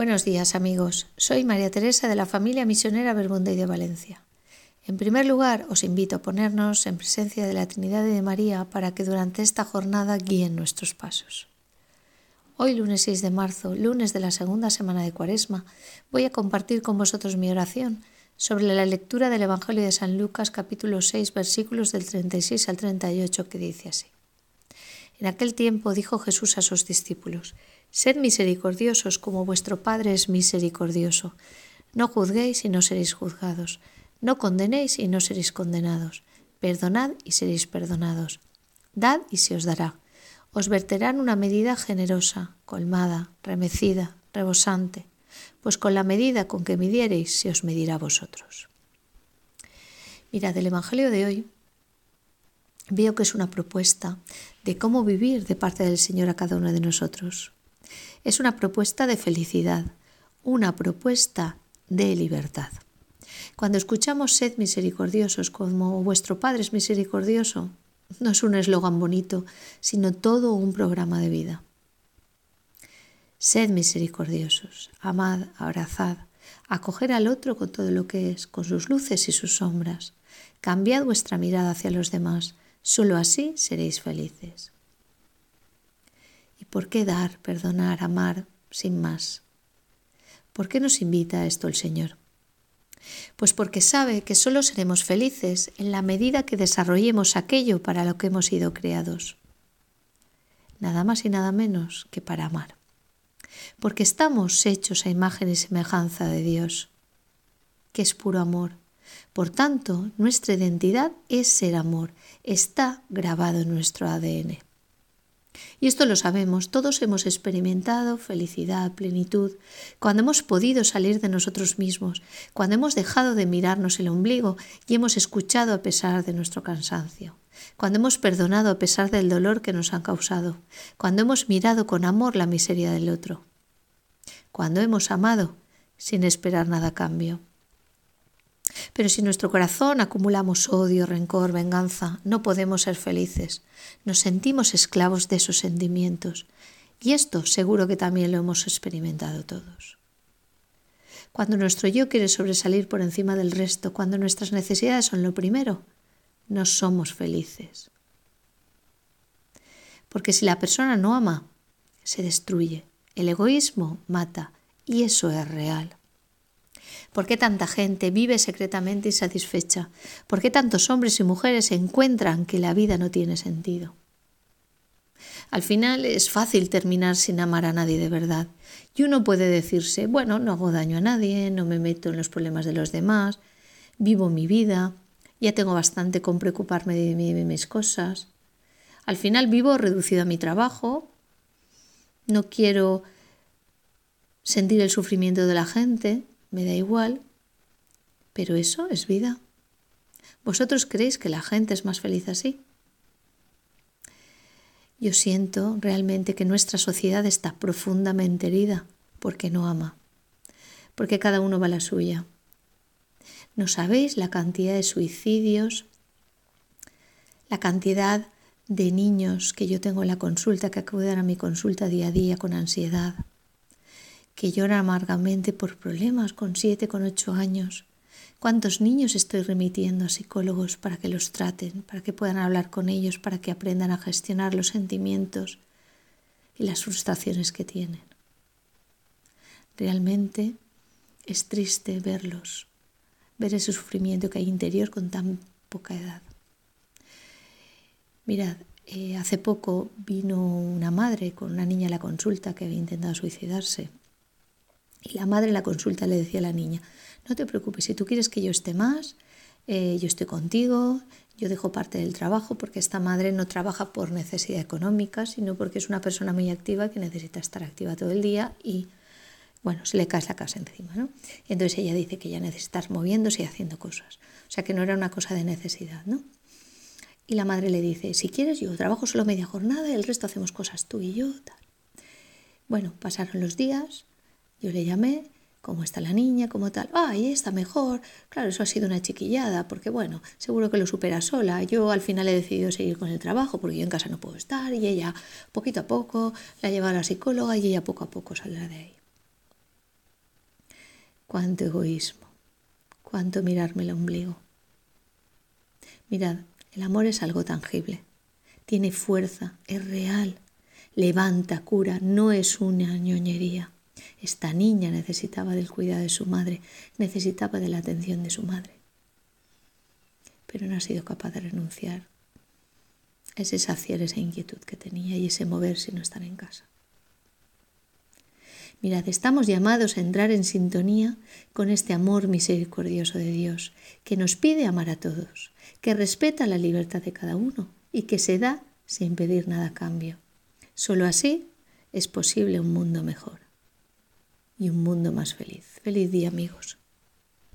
Buenos días amigos, soy María Teresa de la familia misionera y de Valencia. En primer lugar, os invito a ponernos en presencia de la Trinidad y de María para que durante esta jornada guíen nuestros pasos. Hoy, lunes 6 de marzo, lunes de la segunda semana de Cuaresma, voy a compartir con vosotros mi oración sobre la lectura del Evangelio de San Lucas capítulo 6 versículos del 36 al 38 que dice así. En aquel tiempo dijo Jesús a sus discípulos, Sed misericordiosos como vuestro Padre es misericordioso. No juzguéis y no seréis juzgados. No condenéis y no seréis condenados. Perdonad y seréis perdonados. Dad y se os dará. Os verterán una medida generosa, colmada, remecida, rebosante, pues con la medida con que midiereis se os medirá a vosotros. Mirad, el Evangelio de hoy veo que es una propuesta de cómo vivir de parte del Señor a cada uno de nosotros. Es una propuesta de felicidad, una propuesta de libertad. Cuando escuchamos sed misericordiosos como vuestro Padre es misericordioso, no es un eslogan bonito, sino todo un programa de vida. Sed misericordiosos, amad, abrazad, acoger al otro con todo lo que es, con sus luces y sus sombras. Cambiad vuestra mirada hacia los demás, solo así seréis felices. ¿Y por qué dar, perdonar, amar sin más? ¿Por qué nos invita a esto el Señor? Pues porque sabe que solo seremos felices en la medida que desarrollemos aquello para lo que hemos sido creados. Nada más y nada menos que para amar. Porque estamos hechos a imagen y semejanza de Dios, que es puro amor. Por tanto, nuestra identidad es ser amor, está grabado en nuestro ADN. Y esto lo sabemos, todos hemos experimentado felicidad, plenitud, cuando hemos podido salir de nosotros mismos, cuando hemos dejado de mirarnos el ombligo y hemos escuchado a pesar de nuestro cansancio, cuando hemos perdonado a pesar del dolor que nos han causado, cuando hemos mirado con amor la miseria del otro, cuando hemos amado sin esperar nada a cambio. Pero si en nuestro corazón acumulamos odio, rencor, venganza, no podemos ser felices. Nos sentimos esclavos de esos sentimientos. Y esto seguro que también lo hemos experimentado todos. Cuando nuestro yo quiere sobresalir por encima del resto, cuando nuestras necesidades son lo primero, no somos felices. Porque si la persona no ama, se destruye. El egoísmo mata y eso es real. ¿Por qué tanta gente vive secretamente insatisfecha? ¿Por qué tantos hombres y mujeres encuentran que la vida no tiene sentido? Al final es fácil terminar sin amar a nadie de verdad. Y uno puede decirse, bueno, no hago daño a nadie, no me meto en los problemas de los demás, vivo mi vida, ya tengo bastante con preocuparme de, mí, de mis cosas. Al final vivo reducido a mi trabajo, no quiero sentir el sufrimiento de la gente, me da igual, pero eso es vida. ¿Vosotros creéis que la gente es más feliz así? Yo siento realmente que nuestra sociedad está profundamente herida porque no ama, porque cada uno va a la suya. No sabéis la cantidad de suicidios, la cantidad de niños que yo tengo en la consulta, que acuden a mi consulta día a día con ansiedad, que llora amargamente por problemas con siete, con ocho años. ¿Cuántos niños estoy remitiendo a psicólogos para que los traten, para que puedan hablar con ellos, para que aprendan a gestionar los sentimientos y las frustraciones que tienen? Realmente es triste verlos, ver ese sufrimiento que hay interior con tan poca edad. Mirad, eh, hace poco vino una madre con una niña a la consulta que había intentado suicidarse y la madre en la consulta le decía a la niña, no te preocupes, si tú quieres que yo esté más, eh, yo estoy contigo, yo dejo parte del trabajo porque esta madre no trabaja por necesidad económica, sino porque es una persona muy activa que necesita estar activa todo el día y, bueno, se le cae la casa encima, ¿no? entonces ella dice que ya necesita estar moviéndose y haciendo cosas. O sea que no era una cosa de necesidad, ¿no? Y la madre le dice, si quieres yo trabajo solo media jornada y el resto hacemos cosas tú y yo. Bueno, pasaron los días, yo le llamé, ¿cómo está la niña? ¿Cómo tal? ¡Ay, está mejor! Claro, eso ha sido una chiquillada, porque bueno, seguro que lo supera sola. Yo al final he decidido seguir con el trabajo, porque yo en casa no puedo estar, y ella poquito a poco la lleva a la psicóloga y ella poco a poco saldrá de ahí. cuánto egoísmo, cuánto mirarme el ombligo. Mirad, el amor es algo tangible, tiene fuerza, es real, levanta, cura, no es una ñoñería. Esta niña necesitaba del cuidado de su madre, necesitaba de la atención de su madre. Pero no ha sido capaz de renunciar a ese saciar esa inquietud que tenía y ese mover si no estar en casa. Mirad, estamos llamados a entrar en sintonía con este amor misericordioso de Dios, que nos pide amar a todos, que respeta la libertad de cada uno y que se da sin pedir nada a cambio. Solo así es posible un mundo mejor y un mundo más feliz. Feliz día amigos.